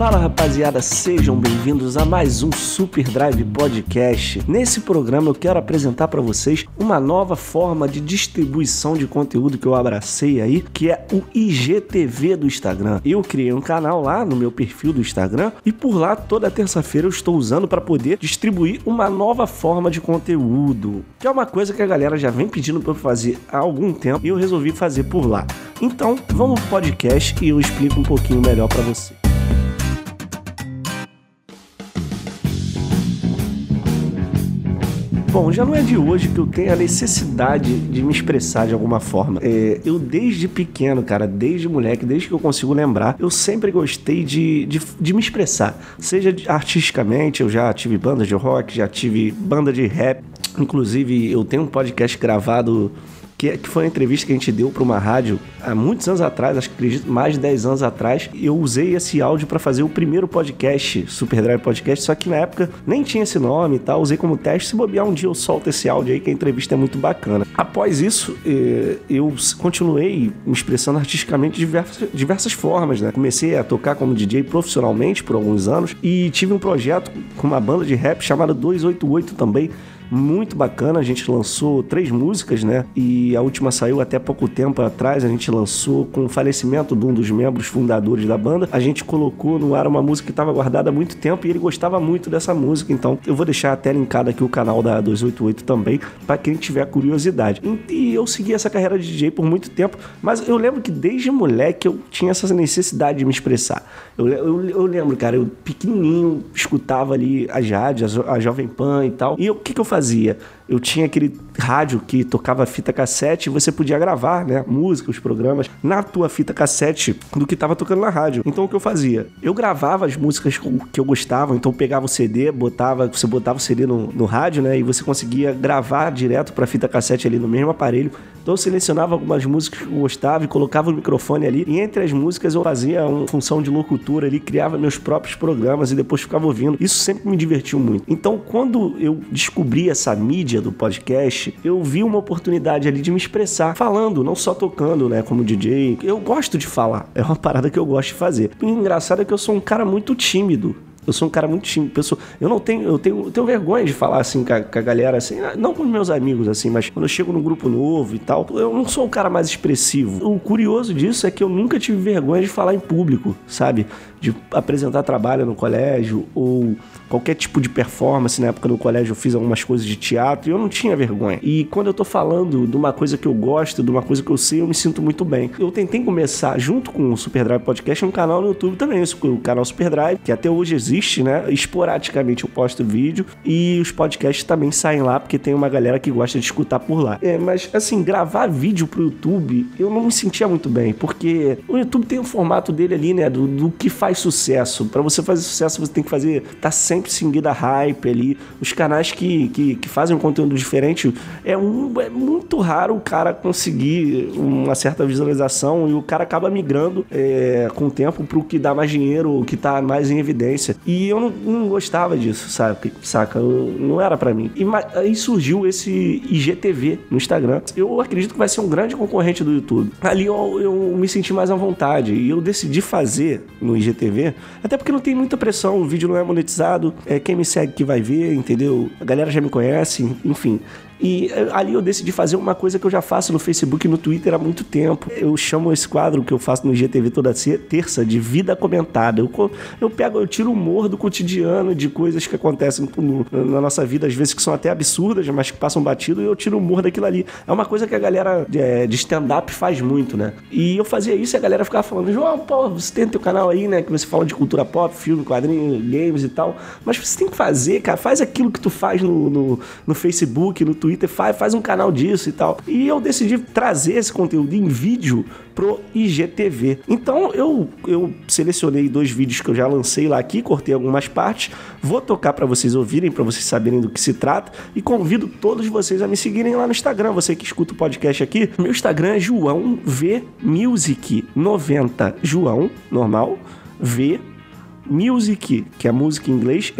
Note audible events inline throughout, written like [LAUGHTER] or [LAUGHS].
Fala rapaziada, sejam bem-vindos a mais um Super Drive Podcast. Nesse programa eu quero apresentar para vocês uma nova forma de distribuição de conteúdo que eu abracei aí, que é o IGTV do Instagram. Eu criei um canal lá no meu perfil do Instagram e por lá toda terça-feira eu estou usando para poder distribuir uma nova forma de conteúdo, que é uma coisa que a galera já vem pedindo para eu fazer há algum tempo e eu resolvi fazer por lá. Então, vamos pro podcast e eu explico um pouquinho melhor para você. Bom, já não é de hoje que eu tenho a necessidade de me expressar de alguma forma. É, eu, desde pequeno, cara, desde moleque, desde que eu consigo lembrar, eu sempre gostei de, de, de me expressar. Seja artisticamente, eu já tive banda de rock, já tive banda de rap. Inclusive, eu tenho um podcast gravado que, que foi uma entrevista que a gente deu para uma rádio há muitos anos atrás, acho que acredito mais de 10 anos atrás. Eu usei esse áudio para fazer o primeiro podcast, Super Drive Podcast, só que na época nem tinha esse nome e tal, usei como teste. Se bobear um dia eu solto esse áudio aí, que a entrevista é muito bacana. Após isso, eh, eu continuei me expressando artisticamente de diversas, diversas formas, né? Comecei a tocar como DJ profissionalmente por alguns anos e tive um projeto com uma banda de rap chamada 288 também muito bacana. A gente lançou três músicas, né? E a última saiu até pouco tempo atrás. A gente lançou com o falecimento de um dos membros fundadores da banda. A gente colocou no ar uma música que estava guardada há muito tempo e ele gostava muito dessa música. Então eu vou deixar até linkado aqui o canal da 288 também, para quem tiver curiosidade. E eu segui essa carreira de DJ por muito tempo, mas eu lembro que desde moleque eu tinha essa necessidade de me expressar. Eu, eu, eu lembro, cara, eu pequenininho escutava ali as rádios, a, a Jovem Pan e tal. E o que, que eu fazia? fazia. Eu tinha aquele rádio que tocava fita cassete e você podia gravar, né, música, os programas na tua fita cassete do que estava tocando na rádio. Então o que eu fazia? Eu gravava as músicas que eu gostava, então eu pegava o CD, botava, você botava o CD no, no rádio, né, e você conseguia gravar direto para fita cassete ali no mesmo aparelho. Então eu selecionava algumas músicas que eu gostava e colocava o microfone ali. E entre as músicas eu fazia uma função de locutor ali, criava meus próprios programas e depois ficava ouvindo. Isso sempre me divertiu muito. Então quando eu descobri essa mídia do podcast, eu vi uma oportunidade ali de me expressar, falando, não só tocando, né, como DJ. Eu gosto de falar, é uma parada que eu gosto de fazer. O engraçado é que eu sou um cara muito tímido. Eu sou um cara muito tímido. Pessoa, eu não tenho, eu tenho, eu tenho vergonha de falar assim com a, com a, galera, assim, não com os meus amigos, assim, mas quando eu chego num grupo novo e tal, eu não sou um cara mais expressivo. O curioso disso é que eu nunca tive vergonha de falar em público, sabe? De apresentar trabalho no colégio ou qualquer tipo de performance. Na época no colégio eu fiz algumas coisas de teatro e eu não tinha vergonha. E quando eu tô falando de uma coisa que eu gosto, de uma coisa que eu sei, eu me sinto muito bem. Eu tentei começar junto com o Super Drive Podcast um canal no YouTube também, o canal Super Drive, que até hoje existe né? Esporadicamente eu posto vídeo e os podcasts também saem lá porque tem uma galera que gosta de escutar por lá. É, mas assim, gravar vídeo pro YouTube, eu não me sentia muito bem, porque o YouTube tem o formato dele ali, né? Do, do que faz sucesso. Para você fazer sucesso, você tem que fazer, tá sempre seguindo a hype ali. Os canais que, que, que fazem um conteúdo diferente, é, um, é muito raro o cara conseguir uma certa visualização e o cara acaba migrando é, com o tempo pro que dá mais dinheiro, o que tá mais em evidência. E eu não, não gostava disso, sabe? Saca? Eu, não era para mim. E aí surgiu esse IGTV no Instagram. Eu acredito que vai ser um grande concorrente do YouTube. Ali eu, eu me senti mais à vontade. E eu decidi fazer no IGTV, até porque não tem muita pressão, o vídeo não é monetizado. É quem me segue que vai ver, entendeu? A galera já me conhece, enfim. E eh, ali eu decidi fazer uma coisa que eu já faço no Facebook e no Twitter há muito tempo. Eu chamo esse quadro que eu faço no GTV toda terça de vida comentada. Eu, eu pego, eu tiro o humor do cotidiano, de coisas que acontecem no, na nossa vida, às vezes que são até absurdas, mas que passam batido, e eu tiro o humor daquilo ali. É uma coisa que a galera é, de stand-up faz muito, né? E eu fazia isso e a galera ficava falando, João, pô, você tem teu canal aí, né? Que você fala de cultura pop, filme, quadrinho, games e tal. Mas você tem que fazer, cara, faz aquilo que tu faz no, no, no Facebook, no Twitter Twitter, faz, faz um canal disso e tal. E eu decidi trazer esse conteúdo em vídeo pro IGTV. Então eu, eu selecionei dois vídeos que eu já lancei lá aqui, cortei algumas partes, vou tocar para vocês ouvirem, para vocês saberem do que se trata e convido todos vocês a me seguirem lá no Instagram. Você que escuta o podcast aqui, meu Instagram é João V Music 90. João, normal, V Music, que é música em inglês,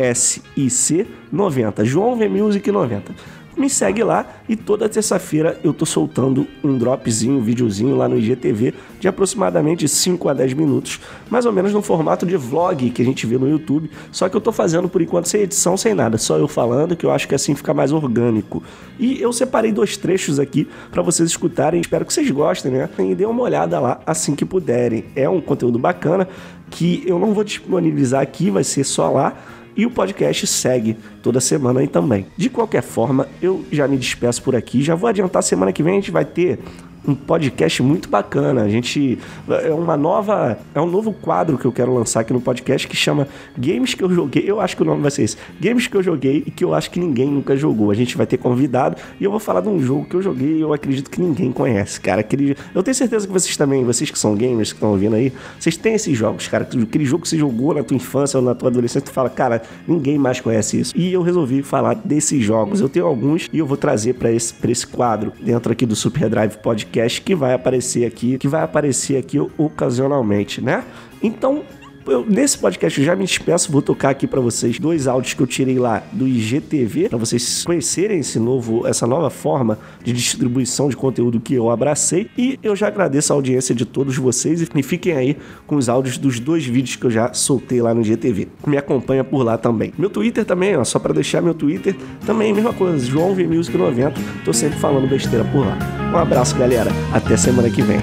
M-U-S-I-C 90. João V Music 90. me segue lá e toda terça-feira eu tô soltando um dropzinho, um videozinho lá no IGTV de aproximadamente 5 a 10 minutos, mais ou menos no formato de vlog que a gente vê no YouTube, só que eu tô fazendo por enquanto sem edição, sem nada, só eu falando, que eu acho que assim fica mais orgânico. E eu separei dois trechos aqui para vocês escutarem, espero que vocês gostem, né? E dê uma olhada lá assim que puderem. É um conteúdo bacana que eu não vou disponibilizar aqui, vai ser só lá e o podcast segue toda semana aí também. De qualquer forma, eu já me despeço por aqui. Já vou adiantar, semana que vem a gente vai ter um podcast muito bacana. A gente é uma nova, é um novo quadro que eu quero lançar aqui no podcast que chama Games que eu joguei. Eu acho que o nome vai ser esse. Games que eu joguei e que eu acho que ninguém nunca jogou. A gente vai ter convidado e eu vou falar de um jogo que eu joguei e eu acredito que ninguém conhece, cara. Aquele, eu tenho certeza que vocês também, vocês que são gamers que estão ouvindo aí, vocês têm esses jogos, cara. Aquele jogo que você jogou na tua infância ou na tua adolescência, tu fala, cara, ninguém mais conhece isso. E eu resolvi falar desses jogos. Eu tenho alguns e eu vou trazer para esse, pra esse quadro dentro aqui do Super Drive Podcast podcast que vai aparecer aqui, que vai aparecer aqui ocasionalmente, né? Então, eu, nesse podcast eu já me despeço, vou tocar aqui para vocês dois áudios que eu tirei lá do IGTV, para vocês conhecerem esse novo, essa nova forma de distribuição de conteúdo que eu abracei. E eu já agradeço a audiência de todos vocês e fiquem aí com os áudios dos dois vídeos que eu já soltei lá no IGTV. Me acompanha por lá também. Meu Twitter também, ó, só para deixar meu Twitter, também mesma coisa, João V Music 90, tô sempre falando besteira por lá. Um abraço, galera. Até semana que vem.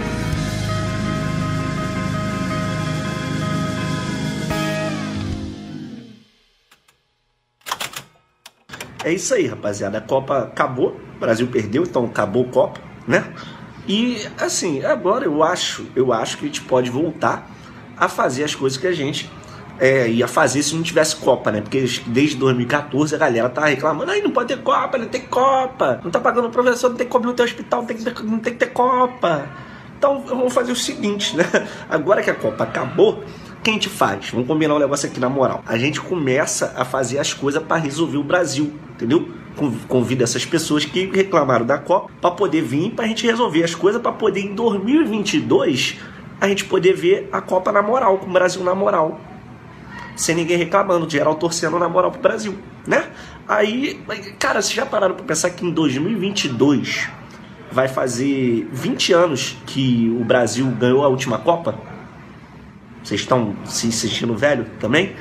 É isso aí, rapaziada. A Copa acabou, o Brasil perdeu, então acabou a Copa, né? E assim, agora eu acho, eu acho que a gente pode voltar a fazer as coisas que a gente é, ia fazer se não tivesse Copa, né? Porque desde 2014 a galera tá reclamando, aí não pode ter Copa, não tem Copa, não tá pagando o professor, não tem como no teu hospital, não tem, não tem que ter Copa. Então vamos fazer o seguinte, né? [LAUGHS] Agora que a Copa acabou, que a gente faz? Vamos combinar um negócio aqui na moral. A gente começa a fazer as coisas para resolver o Brasil, entendeu? Convida essas pessoas que reclamaram da Copa para poder vir para a gente resolver as coisas para poder em 2022 a gente poder ver a Copa na moral, com o Brasil na moral. Sem ninguém reclamando, geral torcendo na moral pro Brasil, né? Aí, cara, vocês já pararam para pensar que em 2022 vai fazer 20 anos que o Brasil ganhou a última Copa? Vocês estão se sentindo velho também?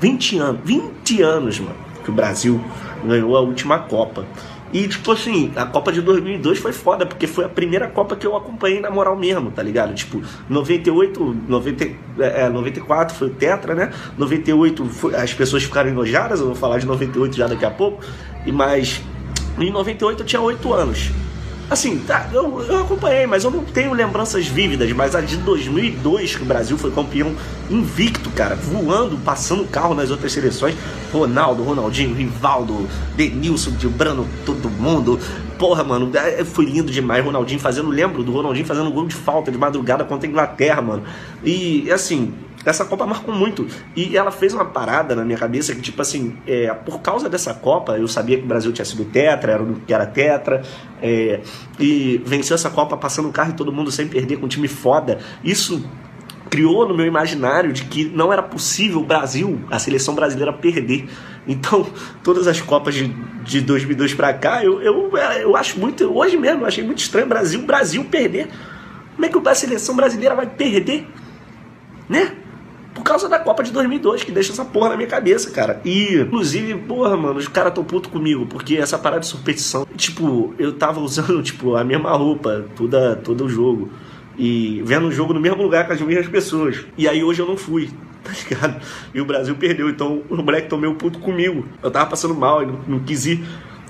20 anos, 20 anos, mano, que o Brasil ganhou a última Copa. E, tipo assim, a Copa de 2002 foi foda, porque foi a primeira Copa que eu acompanhei na moral mesmo, tá ligado? Tipo, 98, 90, é, 94 foi o Tetra, né? 98 foi, as pessoas ficaram enojadas, eu vou falar de 98 já daqui a pouco. E mais. Em 98 eu tinha 8 anos. Assim, tá, eu, eu acompanhei, mas eu não tenho lembranças vívidas. Mas a de 2002, que o Brasil foi campeão invicto, cara, voando, passando carro nas outras seleções. Ronaldo, Ronaldinho, Rivaldo, Denilson, Brano, todo mundo. Porra, mano, é, foi lindo demais. Ronaldinho fazendo, lembro do Ronaldinho fazendo gol de falta de madrugada contra a Inglaterra, mano. E assim, essa Copa marcou muito. E ela fez uma parada na minha cabeça que, tipo assim, é, por causa dessa Copa, eu sabia que o Brasil tinha sido tetra, era que era tetra, é, e venceu essa Copa passando o carro e todo mundo sem perder, com um time foda. Isso criou no meu imaginário de que não era possível o Brasil, a seleção brasileira, perder. Então, todas as Copas de, de 2002 para cá, eu, eu, eu acho muito, hoje mesmo, eu achei muito estranho Brasil, Brasil perder. Como é que a seleção brasileira vai perder? Né? Por causa da Copa de 2002, que deixa essa porra na minha cabeça, cara. E, inclusive, porra, mano, os caras tão puto comigo, porque essa parada de superstição. Tipo, eu tava usando, [LAUGHS] tipo, a mesma roupa toda, todo o jogo. E vendo o jogo no mesmo lugar com as mesmas pessoas. E aí hoje eu não fui, [LAUGHS] tá ligado? E o Brasil perdeu, então o moleque tomou puto comigo. Eu tava passando mal, ele não, não quis ir.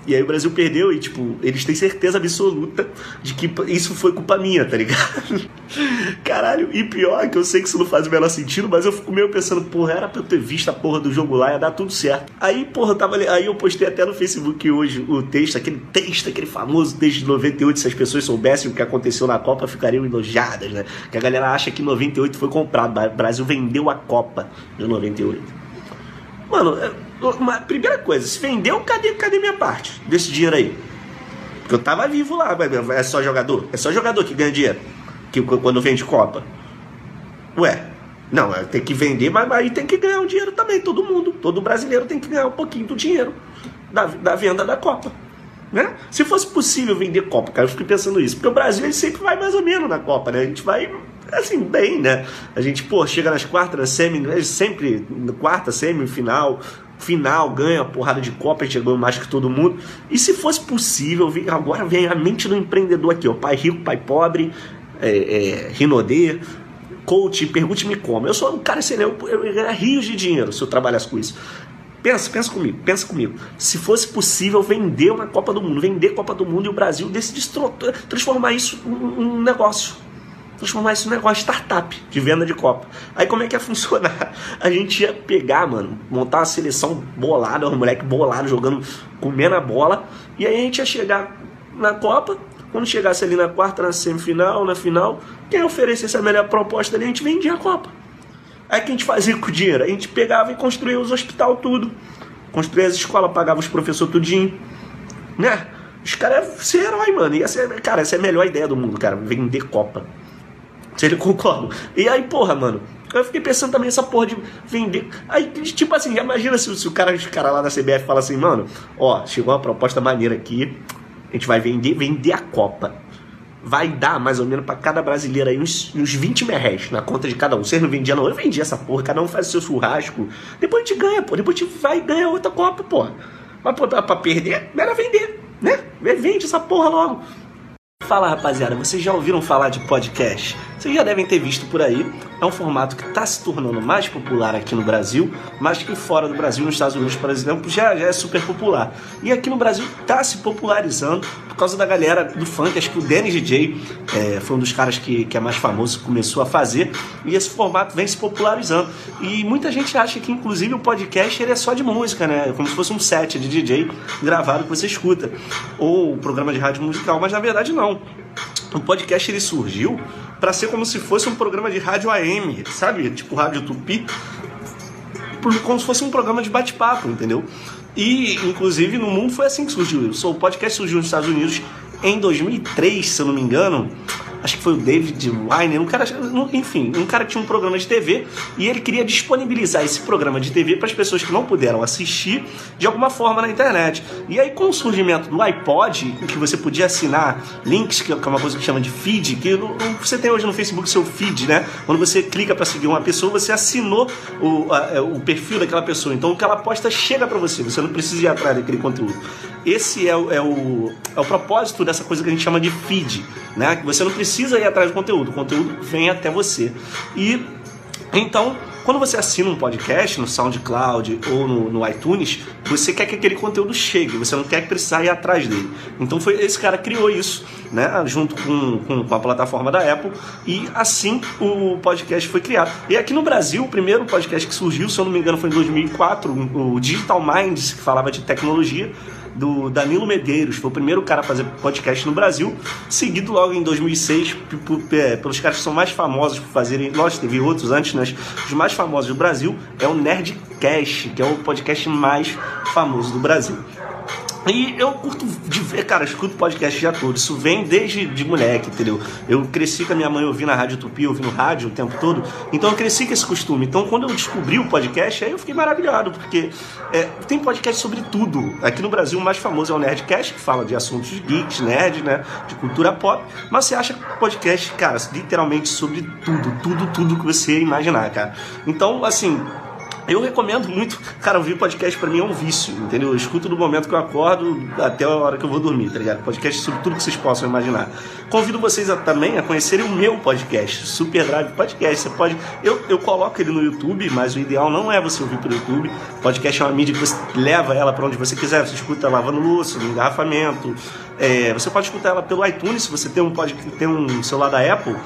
E aí o Brasil perdeu e, tipo, eles têm certeza absoluta de que isso foi culpa minha, tá ligado? [LAUGHS] Caralho, e pior que eu sei que isso não faz o menor sentido, mas eu fico meio pensando, porra, era pra eu ter visto a porra do jogo lá, ia dar tudo certo. Aí, porra, tava aí eu postei até no Facebook hoje o texto, aquele texto, aquele famoso desde 98, se as pessoas soubessem o que aconteceu na Copa, ficariam enojadas, né? Que a galera acha que 98 foi comprado, o Brasil vendeu a Copa de 98. Mano, uma, primeira coisa, se vendeu, cadê, cadê minha parte desse dinheiro aí? Porque eu tava vivo lá, é só jogador? É só jogador que ganha dinheiro que, quando vende Copa. Ué, não, é, tem que vender, mas aí tem que ganhar um dinheiro também, todo mundo. Todo brasileiro tem que ganhar um pouquinho do dinheiro da, da venda da Copa. Né? Se fosse possível vender Copa, cara, eu fico pensando isso. Porque o Brasil ele sempre vai mais ou menos na Copa, né? A gente vai assim, bem, né? A gente, pô, chega nas quartas, semi, sempre quarta, semifinal, final, ganha porrada de Copa, gente ganhou mais que todo mundo. E se fosse possível, agora vem a mente do empreendedor aqui, ó, pai rico, pai pobre, é, é, Rinodê, coach, pergunte-me como. Eu sou um cara assim, eu, eu, eu rios de dinheiro se eu trabalhasse com isso. Pensa, pensa comigo, pensa comigo. Se fosse possível vender uma Copa do Mundo, vender Copa do Mundo e o Brasil decidir transformar isso num negócio. Transformar isso num negócio startup de venda de Copa. Aí como é que ia funcionar? [LAUGHS] A gente ia pegar, mano, montar uma seleção bolada, um moleque bolado jogando, comendo a bola, e aí a gente ia chegar na Copa, quando chegasse ali na quarta, na semifinal, na final, quem oferecesse a melhor proposta ali, a gente vendia a Copa. Aí o que a gente fazia com o dinheiro? A gente pegava e construía os hospital tudo. Construía as escolas, pagava os professores tudinho. Né? Os caras iam ser herói, mano. Ia ser, cara, essa é a melhor ideia do mundo, cara. Vender Copa. Vocês concordam? E aí, porra, mano. Eu fiquei pensando também essa porra de vender. Aí, tipo assim, imagina se, se o cara, os cara lá da CBF fala assim, mano, ó, chegou uma proposta maneira aqui. A gente vai vender, vender a Copa vai dar mais ou menos para cada brasileiro aí uns, uns 20 merréis na conta de cada um. Vocês não vendiam, não? Eu vendi essa porra, cada um faz o seu churrasco. Depois a gente ganha, pô. Depois a gente vai ganhar outra Copa, pô. Mas pô, pra, pra perder, melhor vender, né? Vende essa porra logo. Fala rapaziada, vocês já ouviram falar de podcast? Vocês já devem ter visto por aí. É um formato que está se tornando mais popular aqui no Brasil, mas que fora do Brasil, nos Estados Unidos, por exemplo, já, já é super popular. E aqui no Brasil está se popularizando por causa da galera do funk. Acho que o Dennis DJ é, foi um dos caras que, que é mais famoso, começou a fazer. E esse formato vem se popularizando. E muita gente acha que, inclusive, o podcast ele é só de música, né? Como se fosse um set de DJ gravado que você escuta. Ou um programa de rádio musical, mas na verdade não. O podcast ele surgiu para ser como se fosse um programa de rádio AM, sabe? Tipo Rádio Tupi, como se fosse um programa de bate-papo, entendeu? E, inclusive, no mundo foi assim que surgiu. O podcast surgiu nos Estados Unidos em 2003, se eu não me engano, acho que foi o David Weiner, um cara, enfim, um cara que tinha um programa de TV e ele queria disponibilizar esse programa de TV para as pessoas que não puderam assistir de alguma forma na internet. E aí, com o surgimento do iPod, que você podia assinar links, que é uma coisa que chama de feed, que você tem hoje no Facebook seu feed, né? Quando você clica para seguir uma pessoa, você assinou o, a, é, o perfil daquela pessoa. Então, o que ela posta chega para você, você não precisa ir atrás daquele conteúdo. Esse é o, é o, é o propósito dessa coisa que a gente chama de feed, né? Que você não precisa ir atrás do conteúdo, o conteúdo vem até você. E então, quando você assina um podcast no SoundCloud ou no, no, iTunes, você quer que aquele conteúdo chegue, você não quer que precisar ir atrás dele. Então foi esse cara criou isso, né, junto com, com, com, a plataforma da Apple, e assim o podcast foi criado. E aqui no Brasil, o primeiro podcast que surgiu, se eu não me engano, foi em 2004, o Digital Minds, que falava de tecnologia, do Danilo Medeiros, foi o primeiro cara a fazer podcast no Brasil, seguido logo em 2006 é, pelos caras que são mais famosos por fazerem, lógico, teve outros antes, mas os mais famosos do Brasil é o Nerdcast, que é o podcast mais famoso do Brasil. E eu curto de ver, cara, escuto podcast já todo. Isso vem desde de moleque, entendeu? Eu cresci com a minha mãe ouvindo a Rádio Tupi, ouvindo rádio o tempo todo. Então eu cresci com esse costume. Então quando eu descobri o podcast, aí eu fiquei maravilhado, porque é, tem podcast sobre tudo. Aqui no Brasil o mais famoso é o Nerdcast, que fala de assuntos geeks, nerd, né? De cultura pop. Mas você acha podcast, cara, literalmente sobre tudo, tudo, tudo que você imaginar, cara. Então, assim, eu recomendo muito, cara, ouvir podcast para mim é um vício, entendeu? Eu escuto do momento que eu acordo até a hora que eu vou dormir, tá ligado? Podcast sobre tudo que vocês possam imaginar. Convido vocês a, também a conhecerem o meu podcast, Super Drive Podcast. Você pode, eu, eu coloco ele no YouTube, mas o ideal não é você ouvir pelo YouTube. Podcast é uma mídia que você leva ela para onde você quiser. Você escuta lavando louça, no engarrafamento. É, você pode escutar ela pelo iTunes, se você tem um, pode, tem um celular da Apple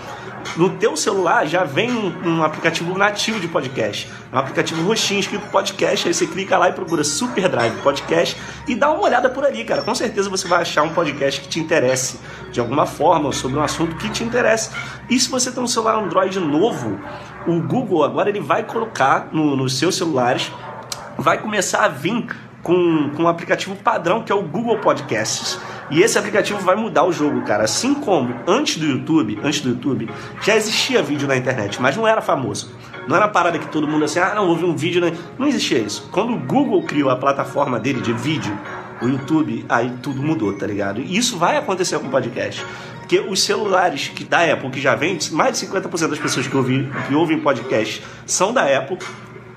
no teu celular já vem um, um, aplicativo nativo de podcast, um aplicativo roxinho escrito podcast, aí você clica lá e procura Super Drive Podcast e dá uma olhada por ali, cara. Com certeza você vai achar um podcast que te interesse de alguma forma sobre um assunto que te interesse. E se você tem um celular Android novo, o Google agora ele vai colocar no, nos seus celulares, vai começar a vir com, com um aplicativo padrão que é o Google Podcasts. E esse aplicativo vai mudar o jogo, cara. Assim como antes do YouTube, antes do YouTube, já existia vídeo na internet, mas não era famoso. Não era parada que todo mundo assim, ah, não, houve um vídeo. Né? Não existia isso. Quando o Google criou a plataforma dele de vídeo, o YouTube, aí tudo mudou, tá ligado? E isso vai acontecer com o podcast. Porque os celulares que da Apple que já vem, mais de 50% das pessoas que ouvem, que ouvem podcast são da Apple,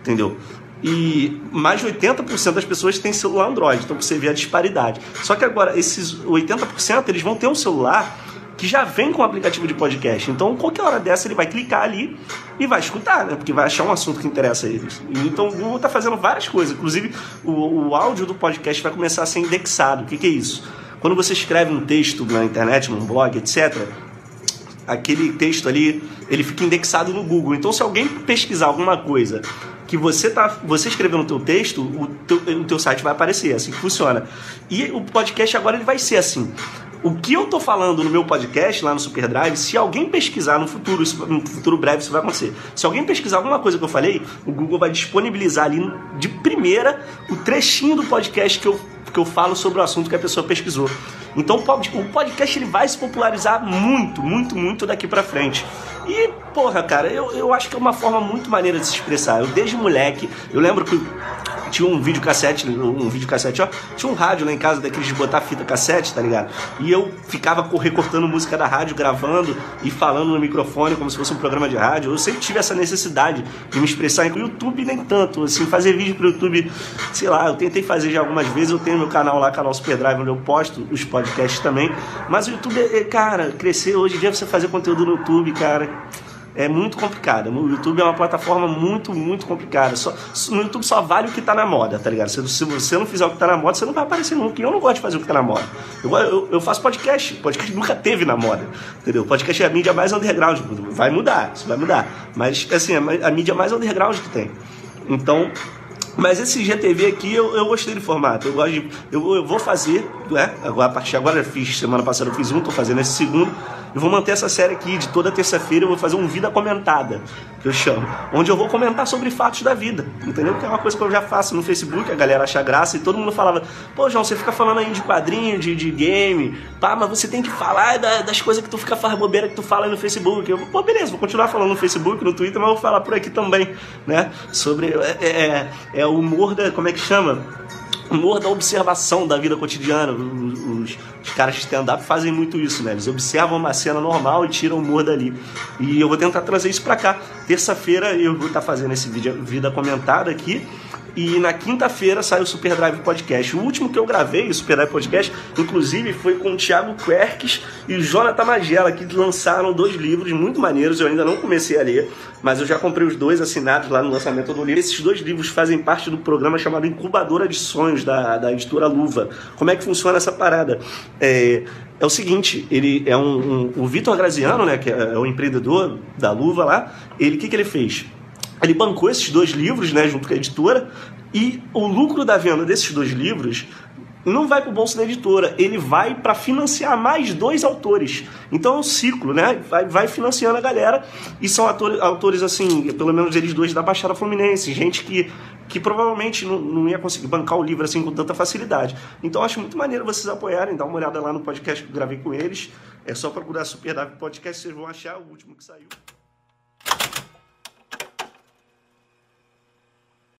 entendeu? E mais de 80% das pessoas têm celular Android, então você vê a disparidade. Só que agora, esses 80% eles vão ter um celular que já vem com o aplicativo de podcast. Então, qualquer hora dessa, ele vai clicar ali e vai escutar, né? Porque vai achar um assunto que interessa a eles. Então, o Google está fazendo várias coisas. Inclusive, o, o, áudio do podcast vai começar a ser indexado. O que, que é isso? Quando você escreve um texto na internet, num blog, etc., aquele texto ali, ele fica indexado no Google. Então, se alguém pesquisar alguma coisa que você tá, você escreveu no teu texto, o teu, o teu site vai aparecer, é assim que funciona. E o podcast agora ele vai ser assim. O que eu tô falando no meu podcast, lá no Superdrive, se alguém pesquisar no futuro, no futuro breve isso vai acontecer. Se alguém pesquisar alguma coisa que eu falei, o Google vai disponibilizar ali de primeira o trechinho do podcast que eu, que eu falo sobre o assunto que a pessoa pesquisou. Então o podcast ele vai se popularizar muito, muito, muito daqui para frente. E, porra, cara, eu, eu acho que é uma forma muito maneira de se expressar. Eu, desde moleque, eu lembro que tinha um videocassete, um videocassete, ó, tinha um rádio lá em casa daqueles de botar fita cassete, tá ligado? E eu ficava recortando música da rádio, gravando e falando no microfone como se fosse um programa de rádio. Eu sempre tive essa necessidade de me expressar. No YouTube nem tanto, assim, fazer vídeo pro YouTube, sei lá, eu tentei fazer já algumas vezes, eu tenho meu canal lá, canal Superdrive, onde eu posto os podcasts também. Mas o YouTube, é, cara, crescer hoje em dia você fazer conteúdo no YouTube, cara é muito complicada. O YouTube é uma plataforma muito, muito complicada. Só, no YouTube só vale o que está na moda, tá ligado? Se, se, você não fizer o que está na moda, você não vai aparecer nunca. E eu não gosto de fazer o que está na moda. Eu, eu, eu, faço podcast. Podcast nunca teve na moda, entendeu? Podcast é a mídia mais underground. Vai mudar, isso vai mudar. Mas, assim, é a mídia mais underground que tem. Então, mas esse GTV aqui eu, eu gostei do formato. Eu gosto de, eu, eu vou fazer, né? Agora, a partir de agora eu fiz, semana passada eu fiz um, tô fazendo esse segundo. Eu vou manter essa série aqui de toda terça-feira. Eu vou fazer um Vida Comentada, que eu chamo, onde eu vou comentar sobre fatos da vida, entendeu? Que é uma coisa que eu já faço no Facebook, a galera acha graça e todo mundo falava: pô, João, você fica falando aí de quadrinho, de, de game, pá, mas você tem que falar da, das coisas que tu fica faz bobeira que tu fala aí no Facebook. Eu, pô, beleza, vou continuar falando no Facebook, no Twitter, mas vou falar por aqui também, né? Sobre. É, é, é o humor da. Como é que chama? Humor da observação da vida cotidiana. Os, os caras de stand-up fazem muito isso, né? Eles observam uma cena normal e tiram o humor dali. E eu vou tentar trazer isso para cá. Terça-feira eu vou estar tá fazendo esse vídeo, vida comentada aqui. E na quinta-feira sai o Super Drive Podcast. O último que eu gravei, o Super Drive Podcast, inclusive foi com o Thiago Querques e o Jonathan Magela, que lançaram dois livros muito maneiros. Eu ainda não comecei a ler, mas eu já comprei os dois assinados lá no lançamento do livro. Esses dois livros fazem parte do programa chamado Incubadora de Sonhos, da, da editora Luva. Como é que funciona essa parada? É, é o seguinte, ele é um, um o Vitor Graziano, né, que é, é o empreendedor da Luva lá, ele o que, que ele fez? Ele bancou esses dois livros, né, junto com a editora, e o lucro da venda desses dois livros não vai para o bolso da editora, ele vai para financiar mais dois autores. Então é um ciclo, né? Vai, vai financiando a galera e são atores, autores, assim, pelo menos eles dois da Baixada Fluminense, gente que, que provavelmente não, não ia conseguir bancar o livro assim com tanta facilidade. Então acho muito maneiro vocês apoiarem, dar uma olhada lá no podcast que eu gravei com eles. É só procurar Super Podcast, vocês vão achar o último que saiu.